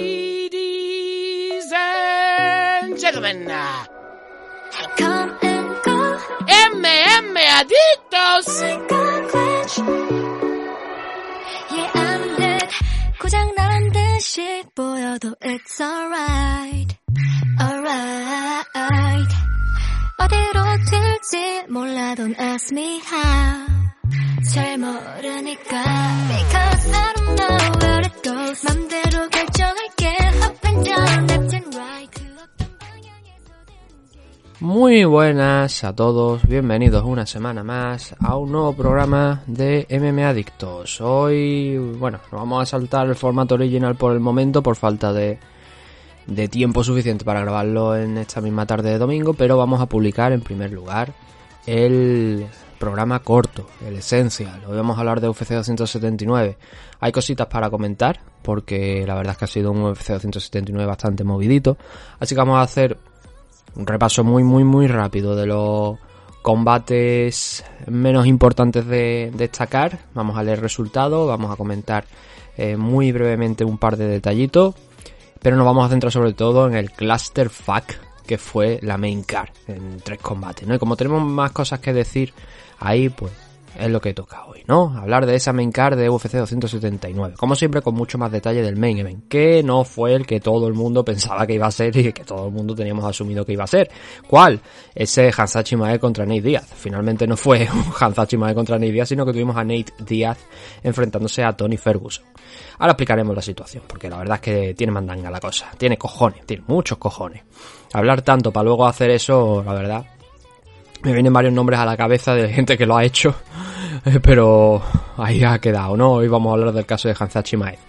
Ladies and gentlemen, Come and go, MM Adictos. yeah I'm dead. 고장 나란 듯이 보여도 it's alright, alright. 어디로 튈지 몰라 don't ask me how. 잘 모르니까 Because I don't know where it goes 맘대로 Muy buenas a todos, bienvenidos una semana más a un nuevo programa de MM Adictos. Hoy, bueno, nos vamos a saltar el formato original por el momento por falta de, de tiempo suficiente para grabarlo en esta misma tarde de domingo, pero vamos a publicar en primer lugar el programa corto, el Essential. Hoy vamos a hablar de UFC 279. Hay cositas para comentar, porque la verdad es que ha sido un UFC 279 bastante movidito. Así que vamos a hacer un repaso muy, muy, muy rápido de los combates menos importantes de destacar. Vamos a leer resultados, vamos a comentar eh, muy brevemente un par de detallitos, pero nos vamos a centrar sobre todo en el Cluster Fuck, que fue la main card en tres combates, como tenemos más cosas que decir ahí, pues es lo que toca hoy, ¿no? Hablar de esa main card de UFC 279. Como siempre, con mucho más detalle del main event, que no fue el que todo el mundo pensaba que iba a ser y que todo el mundo teníamos asumido que iba a ser. ¿Cuál? Ese Hansachi Mae contra Nate Díaz. Finalmente no fue un Hansachi Mae contra Nate Díaz, sino que tuvimos a Nate Díaz enfrentándose a Tony Ferguson. Ahora explicaremos la situación, porque la verdad es que tiene mandanga la cosa. Tiene cojones, tiene muchos cojones. Hablar tanto para luego hacer eso, la verdad, me vienen varios nombres a la cabeza de gente que lo ha hecho, pero ahí ha quedado, ¿no? Hoy vamos a hablar del caso de Hansachi Maez.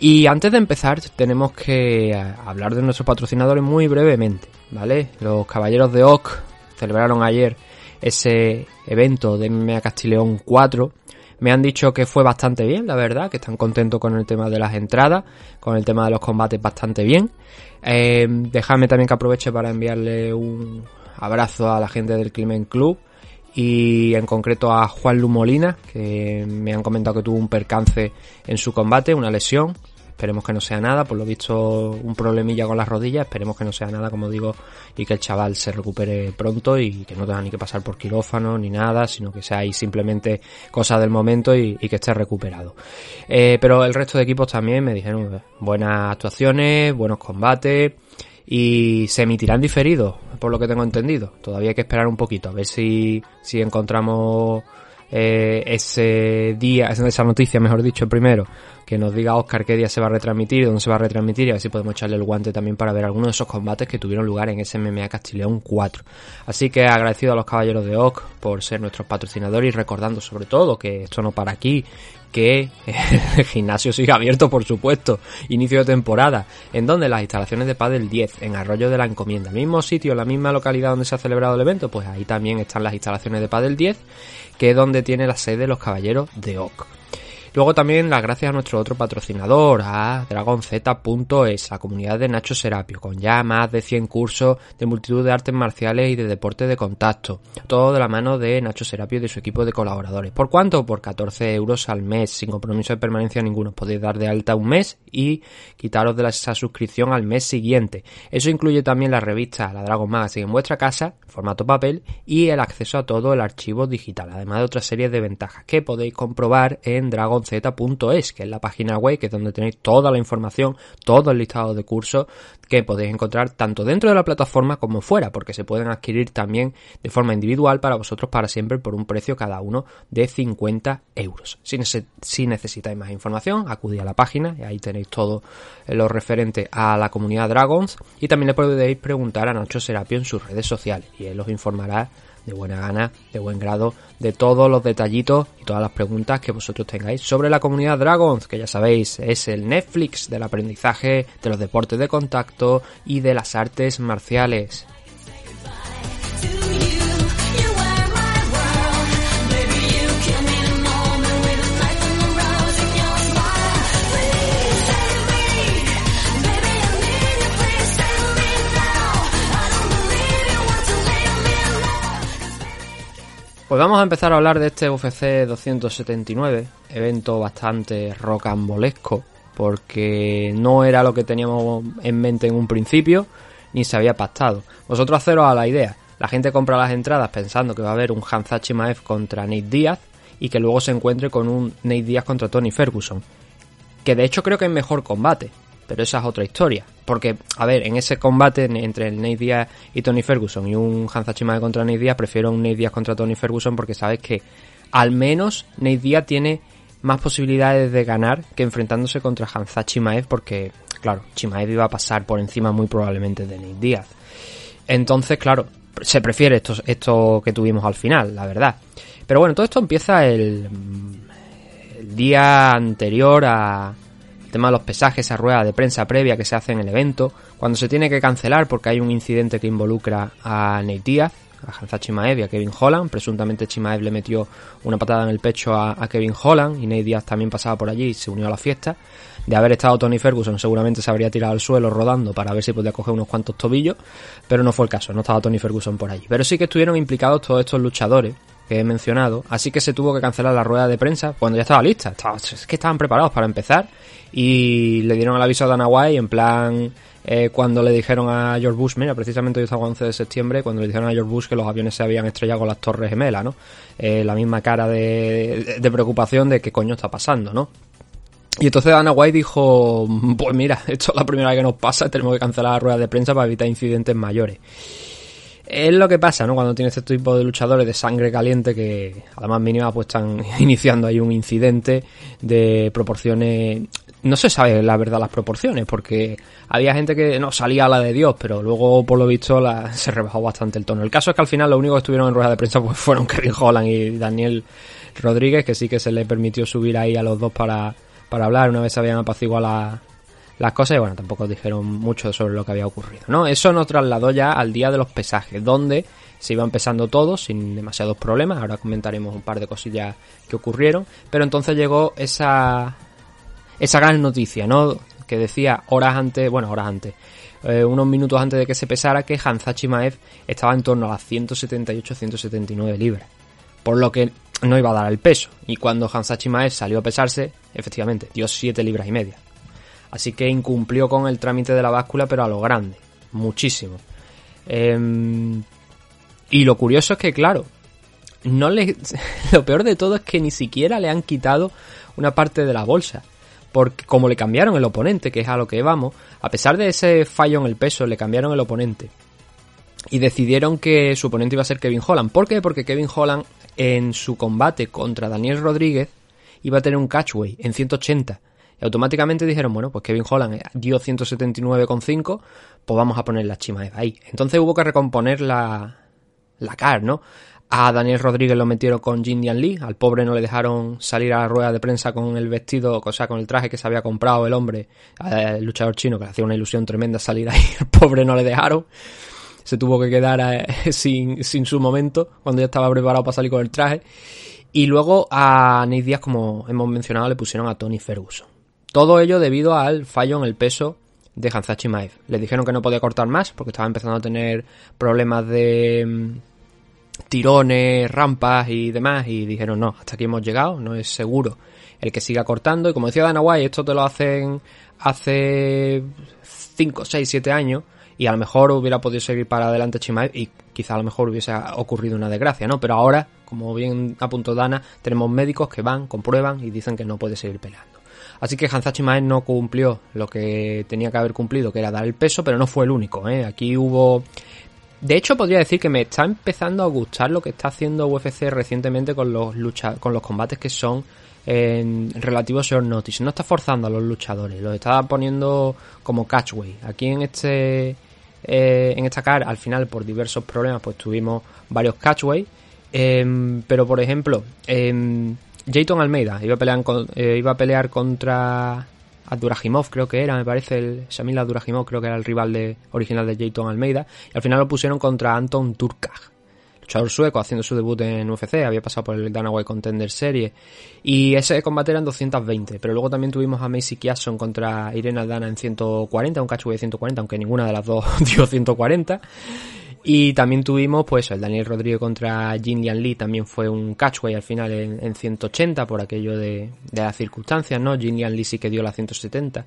Y antes de empezar, tenemos que eh, hablar de nuestros patrocinadores muy brevemente, ¿vale? Los Caballeros de Oc celebraron ayer ese evento de MMA Castileón 4. Me han dicho que fue bastante bien, la verdad, que están contentos con el tema de las entradas, con el tema de los combates bastante bien. Eh, dejadme también que aproveche para enviarle un abrazo a la gente del Climen Club y en concreto a Juan Lu Molina, que me han comentado que tuvo un percance en su combate, una lesión. Esperemos que no sea nada, por lo visto un problemilla con las rodillas, esperemos que no sea nada, como digo, y que el chaval se recupere pronto y que no tenga ni que pasar por quirófano ni nada, sino que sea ahí simplemente cosa del momento y, que esté recuperado. Eh, pero el resto de equipos también me dijeron eh, buenas actuaciones, buenos combates y se emitirán diferidos, por lo que tengo entendido. Todavía hay que esperar un poquito, a ver si, si encontramos eh, ese día, esa noticia, mejor dicho, primero, que nos diga Oscar qué día se va a retransmitir, dónde se va a retransmitir y a ver si podemos echarle el guante también para ver algunos de esos combates que tuvieron lugar en ese MMA Castileón 4. Así que agradecido a los caballeros de OC por ser nuestros patrocinadores y recordando sobre todo que esto no para aquí, que el gimnasio sigue abierto, por supuesto. Inicio de temporada. ¿En donde Las instalaciones de Padel 10, en Arroyo de la Encomienda. Mismo sitio, la misma localidad donde se ha celebrado el evento, pues ahí también están las instalaciones de Padel 10, que es donde tiene la sede los caballeros de OC. Luego también las gracias a nuestro otro patrocinador, a dragonz.es, la comunidad de Nacho Serapio, con ya más de 100 cursos de multitud de artes marciales y de deporte de contacto. Todo de la mano de Nacho Serapio y de su equipo de colaboradores. ¿Por cuánto? Por 14 euros al mes, sin compromiso de permanencia ninguno. Podéis dar de alta un mes y quitaros de esa suscripción al mes siguiente. Eso incluye también la revista, la Dragon Magazine en vuestra casa, formato papel, y el acceso a todo el archivo digital, además de otras series de ventajas que podéis comprobar en Dragon z.es, que es la página web, que es donde tenéis toda la información, todo el listado de cursos que podéis encontrar tanto dentro de la plataforma como fuera, porque se pueden adquirir también de forma individual para vosotros para siempre por un precio cada uno de 50 euros. Si, si necesitáis más información, acudid a la página y ahí tenéis todo lo referente a la comunidad Dragons y también le podéis preguntar a Nacho Serapio en sus redes sociales y él os informará de buena gana, de buen grado, de todos los detallitos y todas las preguntas que vosotros tengáis sobre la comunidad Dragons, que ya sabéis, es el Netflix del aprendizaje, de los deportes de contacto y de las artes marciales. Pues vamos a empezar a hablar de este UFC 279, evento bastante rocambolesco, porque no era lo que teníamos en mente en un principio, ni se había pactado. Vosotros haceros a la idea. La gente compra las entradas pensando que va a haber un Hamza Chimaev contra Nate Díaz y que luego se encuentre con un Nate Díaz contra Tony Ferguson. Que de hecho creo que es mejor combate, pero esa es otra historia. Porque, a ver, en ese combate en- entre el Nate y Tony Ferguson y un Hamza Chimaev contra Nate Díaz, prefiero un Nate Díaz contra Tony Ferguson porque sabes que al menos Nate Díaz tiene más posibilidades de ganar que enfrentándose contra Hamza Chimaev porque, claro, Chimaev iba a pasar por encima muy probablemente de Nate Díaz. Entonces, claro, se prefiere esto, esto que tuvimos al final, la verdad. Pero bueno, todo esto empieza el, el día anterior a tema los pesajes, esa rueda de prensa previa que se hace en el evento, cuando se tiene que cancelar porque hay un incidente que involucra a Díaz, a Hansa Chimaev y a Kevin Holland. Presuntamente Chimaev le metió una patada en el pecho a, Kevin Holland y Nate Díaz también pasaba por allí y se unió a la fiesta. De haber estado Tony Ferguson seguramente se habría tirado al suelo rodando para ver si podía coger unos cuantos tobillos, pero no fue el caso, no estaba Tony Ferguson por allí. Pero sí que estuvieron implicados todos estos luchadores que he mencionado, así que se tuvo que cancelar la rueda de prensa cuando ya estaba lista. Estaba- es que estaban preparados para empezar y le dieron el aviso a Dana White en plan eh, cuando le dijeron a George Bush, mira, precisamente hoy estaba 11 de septiembre, cuando le dijeron a George Bush que los aviones se habían estrellado con las torres gemelas, ¿no? Eh, la misma cara de, de preocupación de qué coño está pasando, ¿no? Y entonces Dana White dijo, pues mira, esto es la primera vez que nos pasa, tenemos que cancelar la rueda de prensa para evitar incidentes mayores. Es lo que pasa, ¿no? Cuando tienes este tipo de luchadores de sangre caliente que a la más mínima pues están iniciando ahí un incidente de proporciones... No se sabe la verdad las proporciones, porque había gente que no salía a la de Dios, pero luego por lo visto se rebajó bastante el tono. El caso es que al final lo único que estuvieron en rueda de prensa pues fueron Kevin Holland y Daniel Rodríguez, que sí que se le permitió subir ahí a los dos para, para hablar una vez habían apaciguado la- las cosas y bueno, tampoco dijeron mucho sobre lo que había ocurrido, ¿no? Eso nos trasladó ya al día de los pesajes, donde se iba empezando todo sin demasiados problemas, ahora comentaremos un par de cosillas que ocurrieron, pero entonces llegó esa esa gran noticia, ¿no? Que decía horas antes, bueno, horas antes, eh, unos minutos antes de que se pesara que Hanza Chimaev estaba en torno a las 178-179 libras, por lo que no iba a dar el peso, y cuando Hansa Chimaev salió a pesarse, efectivamente, dio 7 libras y media. Así que incumplió con el trámite de la báscula, pero a lo grande. Muchísimo. Em, y lo curioso es que, claro, no le, lo peor de todo es que ni siquiera le han quitado una parte de la bolsa. Porque como le cambiaron el oponente, que es a lo que vamos, a pesar de ese fallo en el peso, le cambiaron el oponente. Y decidieron que su oponente iba a ser Kevin Holland. ¿Por qué? Porque Kevin Holland en su combate contra Daniel Rodríguez iba a tener un catchway en 180. Y automáticamente dijeron, bueno, pues Kevin Holland dio 179,5, pues vamos a poner la Chimaev ahí. Entonces hubo que recomponer la, la CAR, ¿no? A Daniel Rodríguez lo metieron con Jin Dian Lee, al pobre no le dejaron salir a la rueda de prensa con el vestido, o sea, con el traje que se había comprado el hombre, eh, el luchador chino, que le hacía una ilusión tremenda salir ahí, el pobre no le dejaron se tuvo que quedar eh, sin, sin su momento, cuando ya estaba preparado para salir con el traje. Y luego a Nate Díaz, como hemos mencionado, le pusieron a Tony Ferguson. Todo ello debido al fallo en el peso de Hansa Chimaev. Le dijeron que no podía cortar más porque estaba empezando a tener problemas de mm, tirones, rampas y demás. Y dijeron, no, hasta aquí hemos llegado, no es seguro el que siga cortando. Y como decía Dana White, esto te lo hacen hace 5, 6, 7 años y a lo mejor hubiera podido seguir para adelante Chimaev y quizá a lo mejor hubiese ocurrido una desgracia, ¿no? Pero ahora, como bien apuntó Dana, tenemos médicos que van, comprueban y dicen que no puede seguir peleando. Así que Hansa Chimaev no cumplió lo que tenía que haber cumplido, que era dar el peso, pero no fue el único, ¿eh? Aquí hubo... De hecho, podría decir que me está empezando a gustar lo que está haciendo UFC recientemente con los lucha con los combates que son en relativos short notice. No está forzando a los luchadores, los está poniendo como catchway. Aquí en este eh, en esta car, al final, por diversos problemas, pues tuvimos varios catchway. Em, pero por ejemplo, em, Jayton Almeida iba a pelear, eh, iba a pelear contra Abduragimov, creo que era, me parece, el Shamil Abduragimov, creo que era el rival de, original de Jayton Almeida. Y al final lo pusieron contra Anton Turkag luchador sueco haciendo su debut en UFC, había pasado por el Dana White Contender Series y ese combate era en 220, pero luego también tuvimos a Macy Kiasson contra Irene Aldana en 140, un catchway de 140, aunque ninguna de las dos dio 140 Y también tuvimos, pues, el Daniel Rodríguez contra Jin Lian Lee, también fue un catchway al final en, en 180 por aquello de, las circunstancias, ¿no? Jin Lian Lee sí que dio la 170.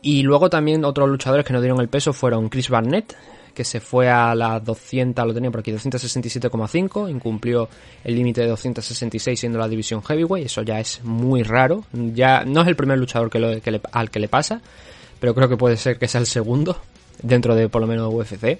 Y luego también otros luchadores que no dieron el peso fueron Chris Barnett, que se fue a las 200, lo tenía por aquí, 267,5, incumplió el límite de 266 siendo la división heavyweight, eso ya es muy raro, ya no es el primer luchador que al que le pasa, pero creo que puede ser que sea el segundo dentro de por lo menos UFC.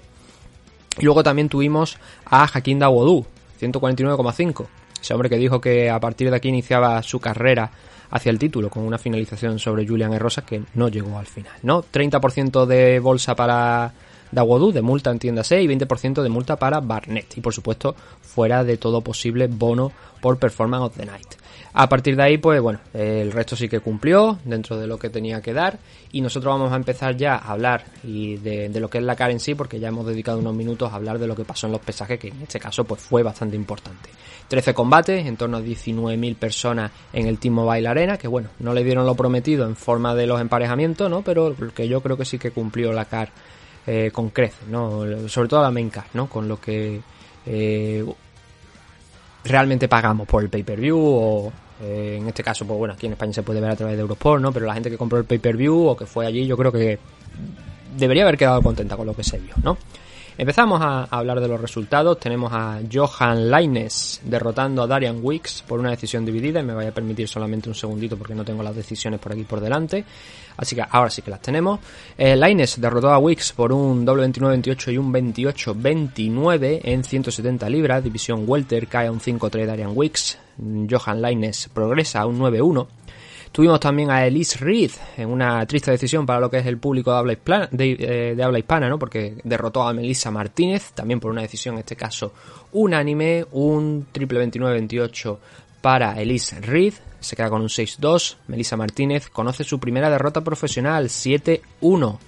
Y luego también tuvimos a Hakim Dawodu, 149,5. Ese hombre que dijo que a partir de aquí iniciaba su carrera hacia el título con una finalización sobre Julian. Rosas que no llegó al final, ¿no? 30% de bolsa para Dawodu, de multa entiéndase, y 20% de multa para Barnett. Y por supuesto, fuera de todo posible bono por Performance of the Night. A partir de ahí, pues bueno, el resto sí que cumplió dentro de lo que tenía que dar. Y nosotros vamos a empezar ya a hablar y de, lo que es la cara en sí, porque ya hemos dedicado unos minutos a hablar de lo que pasó en los pesajes, que en este caso pues fue bastante importante. 13 combates, en torno a 19.000 personas en el Team Mobile Arena, que bueno, no le dieron lo prometido en forma de los emparejamientos, ¿no? Pero que yo creo que sí que cumplió la CAR eh, con creces, ¿no? Sobre todo la main ¿no? Con lo que eh, realmente pagamos por el pay-per-view o eh, en este caso, pues bueno, aquí en España se puede ver a través de Eurosport, ¿no? Pero la gente que compró el pay-per-view o que fue allí, yo creo que debería haber quedado contenta con lo que se vio, ¿no? Empezamos a, hablar de los resultados. Tenemos a Johan Laines derrotando a Darian Wicks por una decisión dividida. Y me voy a permitir solamente un segundito porque no tengo las decisiones por aquí por delante. Así que ahora sí que las tenemos. Eh, Laines derrotó a Wicks por un doble 29-28 y un 28-29 en 170 libras. División Welter cae a un 5-3 Darian Wicks. Johan Laines progresa a un 9-1. Tuvimos también a Elise Reed en una triste decisión para lo que es el público de habla hispana, de, eh, de habla hispana ¿no? porque derrotó a Melissa Martínez, también por una decisión en este caso unánime, un triple 29-28 para Elise Reed, se queda con un 6-2, Melissa Martínez conoce su primera derrota profesional, 7-1.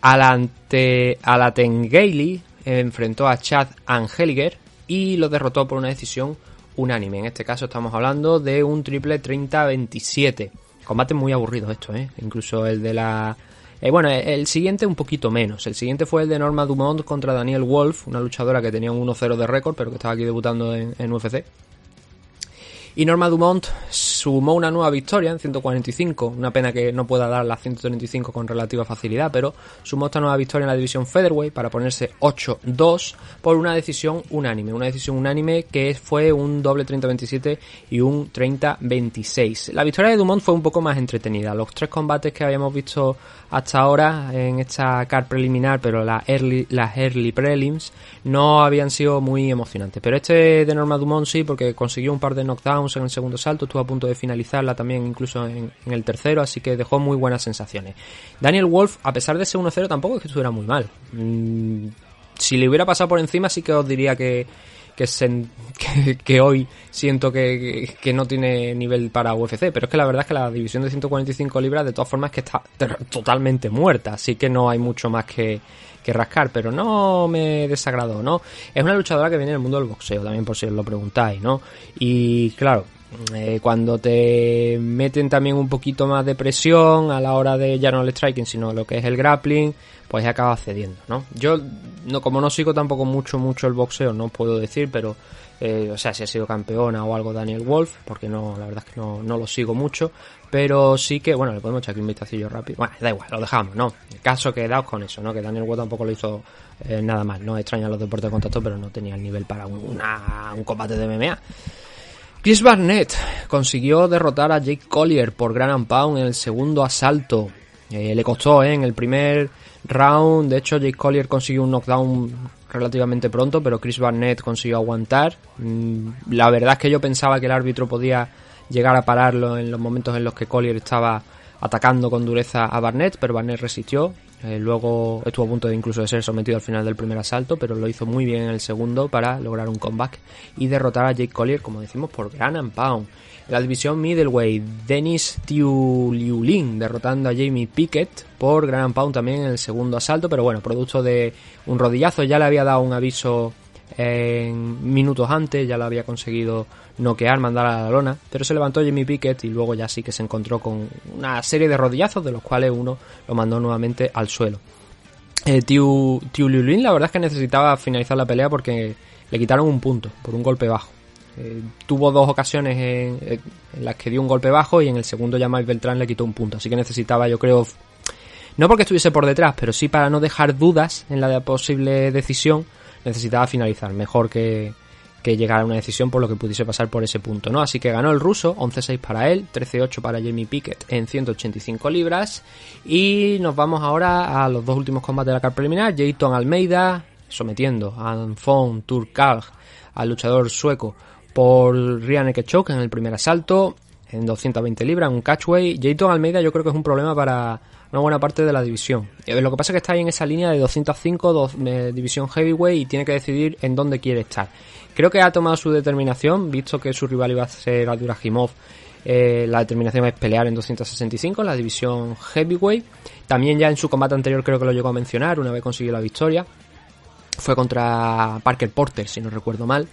Alante, Alatengeli enfrentó a Chad Angeliger y lo derrotó por una decisión unánime. En este caso estamos hablando de un triple 30-27. Combate muy aburrido esto, ¿eh? Incluso el de la... eh, bueno, el siguiente un poquito menos. El siguiente fue el de Norma Dumont contra Daniel Wolf, una luchadora que tenía un 1-0 de récord, pero que estaba aquí debutando en, en UFC. Y Norma Dumont sumó una nueva victoria en 145. Una pena que no pueda dar las 135 con relativa facilidad, pero sumó esta nueva victoria en la división Featherweight para ponerse 8-2 por una decisión unánime. Una decisión unánime que fue un doble 30-27 y un 30-26. La victoria de Dumont fue un poco más entretenida. Los tres combates que habíamos visto hasta ahora en esta car preliminar, pero la early, las early prelims no habían sido muy emocionantes. Pero este de Norma Dumont sí, porque consiguió un par de knockdowns en el segundo salto, estuvo a punto de finalizarla también incluso en, el tercero, así que dejó muy buenas sensaciones. Daniel Wolf, a pesar de ser 1-0, tampoco es que estuviera muy mal. Mm, si le hubiera pasado por encima, sí que os diría que, que, sen- que, hoy siento que, que- no tiene nivel para UFC, pero es que la verdad es que la división de 145 libras de todas formas es que está totalmente muerta, así que no hay mucho más que, que rascar, pero no me desagradó, ¿no? Es una luchadora que viene del mundo del boxeo, también por si os lo preguntáis, ¿no? Y claro, eh, cuando te meten también un poquito más de presión a la hora de ya no el striking, sino lo que es el grappling, pues acaba cediendo, ¿no? Yo, no como no sigo tampoco mucho, mucho el boxeo, no puedo decir, pero, eh, o sea, si ha sido campeona o algo Daniel Wolf, porque no, la verdad es que no, no lo sigo mucho, pero sí que, bueno, le podemos echar aquí un vistacillo rápido. Bueno, da igual, lo dejamos, ¿no? El caso quedaos con eso, ¿no? Que Daniel Wolf tampoco lo hizo eh, nada mal, ¿no? Extraña los deportes de contacto, pero no tenía el nivel para un, una- un combate de MMA. Chris Barnett consiguió derrotar a Jake Collier por Gran and Pound en el segundo asalto. Eh, le costó ¿eh? en el primer round. De hecho, Jake Collier consiguió un knockdown relativamente pronto, pero Chris Barnett consiguió aguantar. Mm, La verdad es que yo pensaba que el árbitro podía llegar a pararlo en los momentos en los que Collier estaba atacando con dureza a Barnett, pero Barnett resistió. Eh, luego estuvo a punto de incluso de ser sometido al final del primer asalto, pero lo hizo muy bien en el segundo para lograr un comeback y derrotar a Jake Collier, como decimos, por Gran Pound. La división middleweight, Dennis Tiuliulin derrotando a Jamie Pickett por Gran Pound también en el segundo asalto, pero bueno, producto de un rodillazo, ya le había dado un aviso en minutos antes, ya lo había conseguido noquear, mandar a la lona, pero se levantó Jimmy Pickett y luego ya sí que se encontró con una serie de rodillazos de los cuales uno lo mandó nuevamente al suelo. Eh, Tiu, Tiu la verdad es que necesitaba finalizar la pelea porque le quitaron un punto por un golpe bajo. Eh, tuvo dos ocasiones en, en- en las que dio un golpe bajo y en el segundo ya Mike Beltrán le quitó un punto. Así que necesitaba, yo creo, no porque estuviese por detrás, pero sí para no dejar dudas en la posible decisión, necesitaba finalizar mejor que, que llegar a una decisión por lo que pudiese pasar por ese punto, ¿no? Así que ganó el ruso, 11-6 para él, 13-8 para Jamie Pickett en 185 libras y nos vamos ahora a los dos últimos combates de la carta preliminar, Jayton Almeida sometiendo a Anfon Turkalj, al luchador sueco, por Ryan Ekechok en el primer asalto, en 220 libras, un catchway. Jayton Almeida yo creo que es un problema para una buena parte de la división. Lo que pasa es que está ahí en esa línea de 205, dos- eh, división heavyweight, y tiene que decidir en dónde quiere estar. Creo que ha tomado su determinación, visto que su rival iba a ser Abduragimov. Eh, la determinación es pelear en 265, en la división heavyweight. También ya en su combate anterior creo que lo llegó a mencionar, una vez consiguió la victoria fue contra Parker Porter, si no recuerdo mal.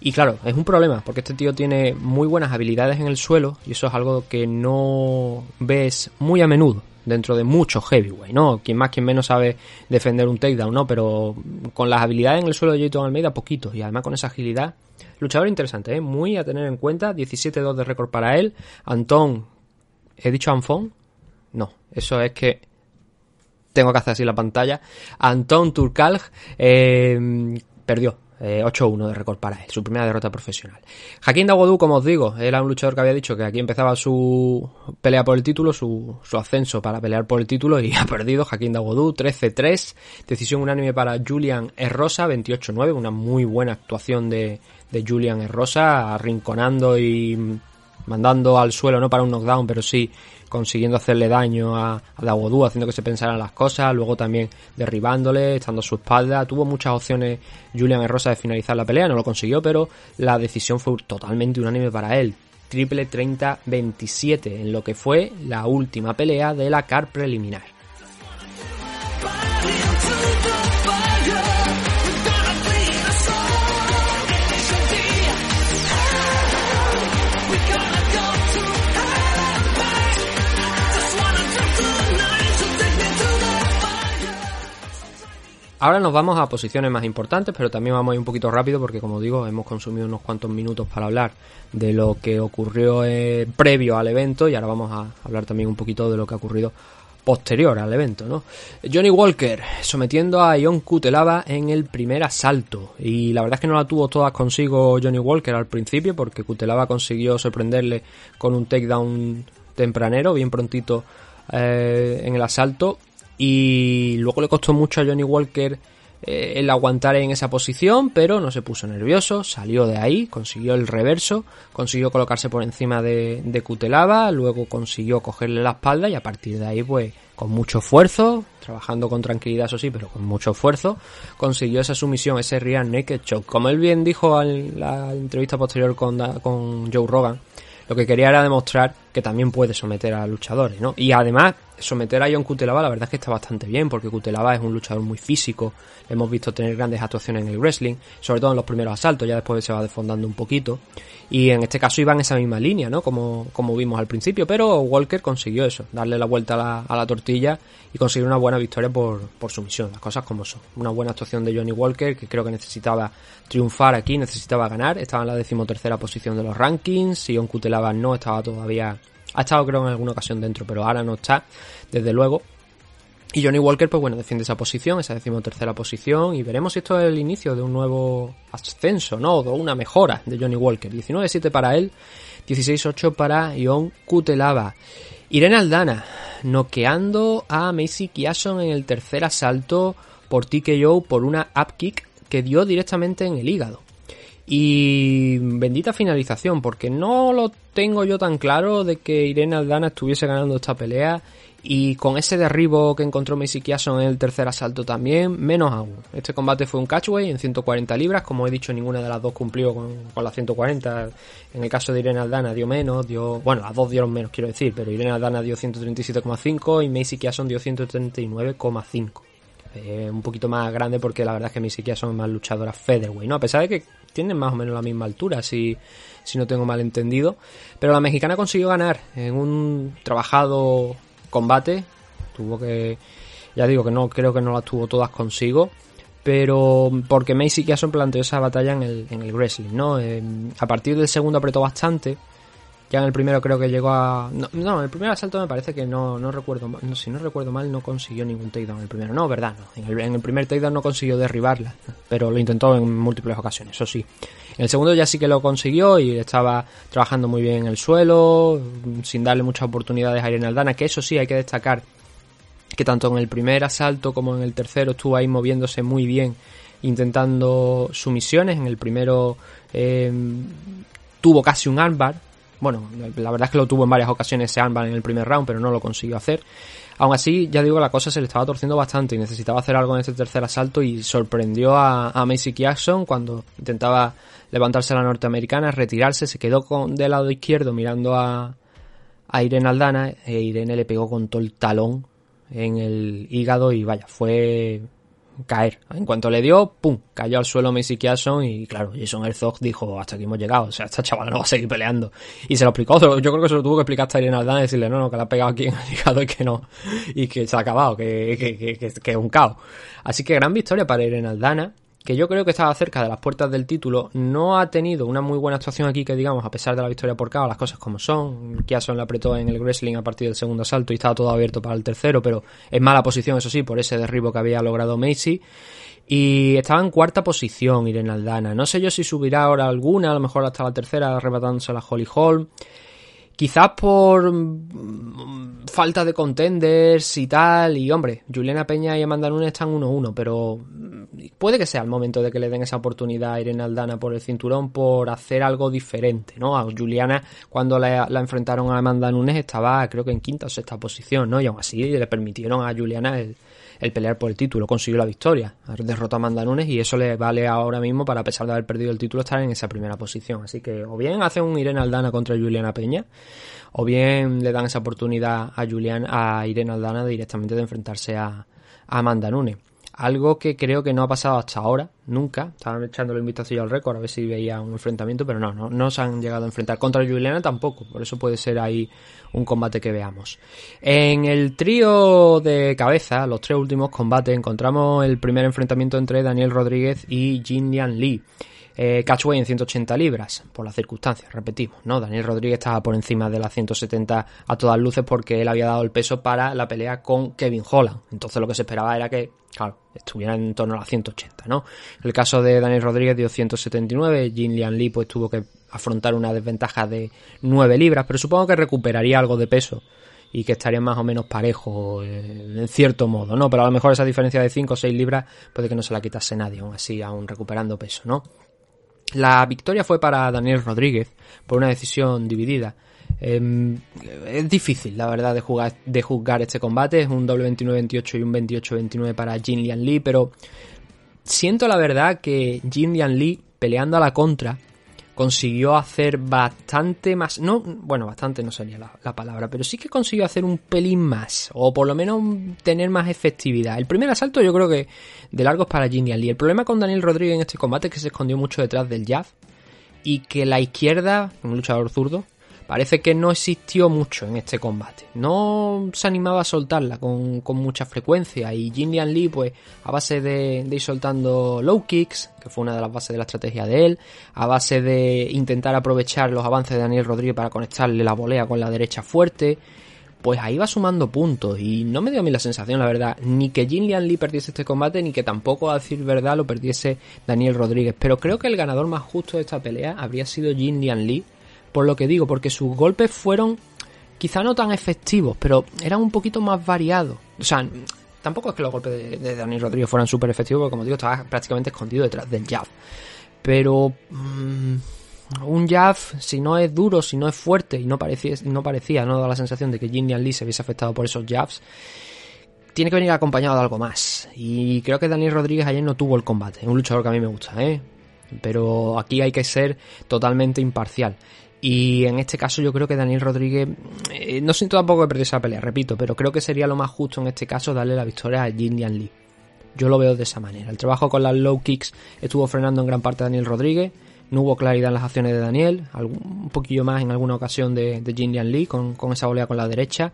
Y claro, es un problema, porque este tío tiene muy buenas habilidades en el suelo, y eso es algo que no ves muy a menudo dentro de muchos heavyweight, ¿no? Quien más, quien menos sabe defender un takedown, ¿no? Pero con las habilidades en el suelo de Jayton Almeida, poquito, y además con esa agilidad. Luchador interesante, ¿eh? Muy a tener en cuenta, 17-2 de récord para él. Antón, ¿he dicho Anfón? No, eso es que tengo que hacer así la pantalla. Anton Turkalj eh, perdió. Eh, 8-1 de récord para él, su primera derrota profesional. Hakim Dawodu, como os digo, era un luchador que había dicho que aquí empezaba su pelea por el título, su, ascenso para pelear por el título y ha perdido Hakim Dawodu 13-3, decisión unánime para Julian Errosa 28-9, una muy buena actuación de, de Julian Errosa, arrinconando y mandando al suelo, no para un knockdown, pero sí consiguiendo hacerle daño a, a haciendo que se pensaran las cosas, luego también derribándole, estando a su espalda. Tuvo muchas opciones Julian Rosa de finalizar la pelea, no lo consiguió, pero la decisión fue totalmente unánime para él. Triple 30-27 en lo que fue la última pelea de la CAR preliminar. Ahora nos vamos a posiciones más importantes, pero también vamos a ir un poquito rápido porque, como digo, hemos consumido unos cuantos minutos para hablar de lo que ocurrió eh, previo al evento y ahora vamos a hablar también un poquito de lo que ha ocurrido posterior al evento, ¿no? Johnny Walker sometiendo a Ion Kutelava en el primer asalto y la verdad es que no la tuvo todas consigo Johnny Walker al principio porque Kutelava consiguió sorprenderle con un takedown tempranero, bien prontito eh, en el asalto y luego le costó mucho a Johnny Walker eh, el aguantar en esa posición, pero no se puso nervioso, salió de ahí, consiguió el reverso, consiguió colocarse por encima de, de Kutelava, luego consiguió cogerle la espalda y a partir de ahí, pues, con mucho esfuerzo, trabajando con tranquilidad, eso sí, pero con mucho esfuerzo, consiguió esa sumisión, ese rear naked choke. Como él bien dijo en la entrevista posterior con, con Joe Rogan, lo que quería era demostrar que también puede someter a luchadores, ¿no? Y además, someter a John Kutelava la verdad es que está bastante bien, porque Kutelava es un luchador muy físico, hemos visto tener grandes actuaciones en el wrestling, sobre todo en los primeros asaltos, ya después se va desfondando un poquito, y en este caso iba en esa misma línea, ¿no? Como, como vimos al principio, pero Walker consiguió eso, darle la vuelta a la, tortilla y conseguir una buena victoria por, por sumisión, las cosas como son. Una buena actuación de Johnny Walker, que creo que necesitaba triunfar aquí, necesitaba ganar, estaba en la decimotercera posición de los rankings, Sion Kutelava no estaba todavía, ha estado creo en alguna ocasión dentro, pero ahora no está, desde luego. Y Johnny Walker, pues bueno, defiende esa posición, esa decimotercera posición, y veremos si esto es el inicio de un nuevo ascenso, ¿no? O una mejora de Johnny Walker. 19-7 para él, 16-8 para Ion Kutelava. Irene Aldana, noqueando a Macy Kiason en el tercer asalto por TKO por una upkick que dio directamente en el hígado. Y bendita finalización, porque no lo tengo yo tan claro de que Irene Aldana estuviese ganando esta pelea. Y con ese derribo que encontró Macy Kiason en el tercer asalto también, menos aún. Este combate fue un catchway en 140 libras. Como he dicho, ninguna de las dos cumplió con, las 140. En el caso de Irene Aldana dio menos, dio. Bueno, las dos dieron menos, quiero decir, pero Irene Aldana dio 137,5 y Macy Kiason dio 139,5 eh, un poquito más grande porque la verdad es que mis psiquias son más luchadoras featherweight, ¿no? A pesar de que tienen más o menos la misma altura, si, si no tengo mal entendido. Pero la mexicana consiguió ganar en un trabajado combate. Tuvo que Ya digo que no creo que no las tuvo todas consigo, pero porque Macy Kiason planteó esa batalla en el, en el wrestling, ¿no? Eh, a partir del segundo apretó bastante. Ya en el primero creo que llegó a... No, no, el primer asalto me parece que no, no recuerdo mal. No, si no recuerdo mal, no consiguió ningún takedown en el primero. No, verdad. En el, en el primer takedown no consiguió derribarla. Pero lo intentó en múltiples ocasiones, eso sí. En el segundo ya sí que lo consiguió y estaba trabajando muy bien en el suelo, sin darle muchas oportunidades a Irene Aldana, que eso sí hay que destacar que tanto en el primer asalto como en el tercero estuvo ahí moviéndose muy bien, intentando sumisiones. En el primero eh, tuvo casi un armbar. Bueno, la verdad es que lo tuvo en varias ocasiones ese armbar en el primer round, pero no lo consiguió hacer. Aún así, ya digo, la cosa se le estaba torciendo bastante y necesitaba hacer algo en este tercer asalto y sorprendió a, a Macy Jackson cuando intentaba levantarse a la norteamericana, retirarse, se quedó con, del lado izquierdo mirando a, a Irene Aldana e Irene le pegó con todo el talón en el hígado y vaya, fue caer. En cuanto le dio, ¡pum! Cayó al suelo Macy Jackson y claro, Jason Herzog dijo, hasta aquí hemos llegado, o sea, esta chavala no va a seguir peleando. Y se lo explicó, yo creo que se lo tuvo que explicar hasta Irene Aldana y decirle, no, no, que la ha pegado aquí en el hígado y que no, y que se ha acabado, que, que, que, que, que es un caos. Así que gran victoria para Irene Aldana, que yo creo que estaba cerca de las puertas del título, no ha tenido una muy buena actuación aquí, que digamos, a pesar de la victoria por KO, las cosas como son. Kiason le apretó en el wrestling a partir del segundo asalto y estaba todo abierto para el tercero, pero en mala posición, eso sí, por ese derribo que había logrado Macy. Y estaba en cuarta posición Irene Aldana. No sé yo si subirá ahora alguna, a lo mejor hasta la tercera, arrebatándose a la Holly Holm. Quizás por mm, falta de contenders y tal. Y hombre, Juliana Peña y Amanda Nunes están 1-1, pero mm, puede que sea el momento de que le den esa oportunidad a Irene Aldana por el cinturón por hacer algo diferente, ¿no? A Juliana, cuando la, la enfrentaron a Amanda Nunes, estaba creo que en quinta o sexta posición, ¿no? Y aún así le permitieron a Juliana el, el pelear por el título, consiguió la victoria, derrotó a Amanda Nunes y eso le vale ahora mismo para, a pesar de haber perdido el título, estar en esa primera posición. Así que o bien hace un Irene Aldana contra Juliana Peña, o bien le dan esa oportunidad a Julián, a Irene Aldana directamente de enfrentarse a, a Amanda Nunes. Algo que creo que no ha pasado hasta ahora, nunca. Estaban echándole un vistacillo al récord a ver si veía un enfrentamiento, pero no, no, no se han llegado a enfrentar. Contra Juliana tampoco, por eso puede ser ahí un combate que veamos. En el trío de cabeza, los tres últimos combates, encontramos el primer enfrentamiento entre Daniel Rodríguez y Jin Lian Lee. Eh, catchweight en 180 libras, por las circunstancias, repetimos, ¿no? Daniel Rodríguez estaba por encima de las 170 a todas luces porque él había dado el peso para la pelea con Kevin Holland. Entonces lo que se esperaba era que, claro, estuviera en torno a las 180, ¿no? El caso de Daniel Rodríguez dio 179, Jin Lian Lee pues tuvo que afrontar una desventaja de 9 libras, pero supongo que recuperaría algo de peso y que estaría más o menos parejo eh, en cierto modo, ¿no? Pero a lo mejor esa diferencia de 5 o 6 libras puede que no se la quitase nadie, aún así, aún recuperando peso, ¿no? La victoria fue para Daniel Rodríguez por una decisión dividida. Eh, es difícil, la verdad, de, jugar, de juzgar este combate. Es un doble 29-28 y un 28-29 para Jin Lian Lee, pero siento la verdad que Jin Lian Lee, peleando a la contra, consiguió hacer bastante más. No, bueno, bastante no sería la, la, palabra, pero sí que consiguió hacer un pelín más, o por lo menos tener más efectividad. El primer asalto, yo creo que de largos para Jin Lee. El problema con Daniel Rodríguez en este combate es que se escondió mucho detrás del jab y que la izquierda, un luchador zurdo, parece que no existió mucho en este combate. No se animaba a soltarla con, con mucha frecuencia y Jin Lian Lee, pues a base de, de, ir soltando low kicks, que fue una de las bases de la estrategia de él, a base de intentar aprovechar los avances de Daniel Rodríguez para conectarle la volea con la derecha fuerte, pues ahí va sumando puntos y no me dio a mí la sensación, la verdad, ni que Jin Lian Lee perdiese este combate, ni que tampoco, a decir verdad, lo perdiese Daniel Rodríguez. Pero creo que el ganador más justo de esta pelea habría sido Jin Lian Lee, por lo que digo, porque sus golpes fueron quizá no tan efectivos, pero eran un poquito más variados. O sea, tampoco es que los golpes de, de Daniel Rodríguez fueran súper efectivos, porque como digo, estaba prácticamente escondido detrás del jab. Pero mmm, un jab, si no es duro, si no es fuerte, y no parecía, no da la sensación de que Jin Lee se hubiese afectado por esos jabs, tiene que venir acompañado de algo más. Y creo que Daniel Rodríguez ayer no tuvo el combate. Es un luchador que a mí me gusta, ¿eh? Pero aquí hay que ser totalmente imparcial. Y en este caso yo creo que Daniel Rodríguez, eh, no siento tampoco que perdiese la pelea, repito, pero creo que sería lo más justo en este caso darle la victoria a Jin Lian Lee. Yo lo veo de esa manera. El trabajo con las low kicks estuvo frenando en gran parte a Daniel Rodríguez. No hubo claridad en las acciones de Daniel. Algún, un poquillo más en alguna ocasión de, de Jin Lee con, con esa volea con la derecha.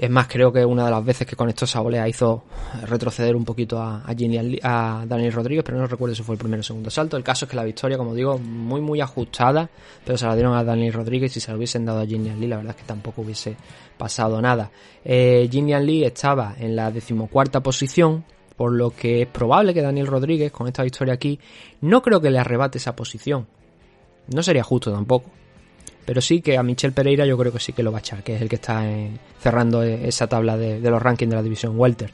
Es más, creo que una de las veces que con esa volea hizo retroceder un poquito a, a, Daniel Rodríguez, pero no recuerdo si fue el primero o segundo salto. El caso es que la victoria, como digo, muy muy ajustada, pero se la dieron a Daniel Rodríguez y si se la hubiesen dado a Gillian Lee, la verdad es que tampoco hubiese pasado nada. Eh, Gillian Lee estaba en la decimocuarta posición, por lo que es probable que Daniel Rodríguez, con esta victoria aquí, no creo que le arrebate esa posición. No sería justo tampoco. Pero sí que a Michel Pereira yo creo que sí que lo va a echar, que es el que está cerrando eh, esa tabla de, los rankings de la división Welter.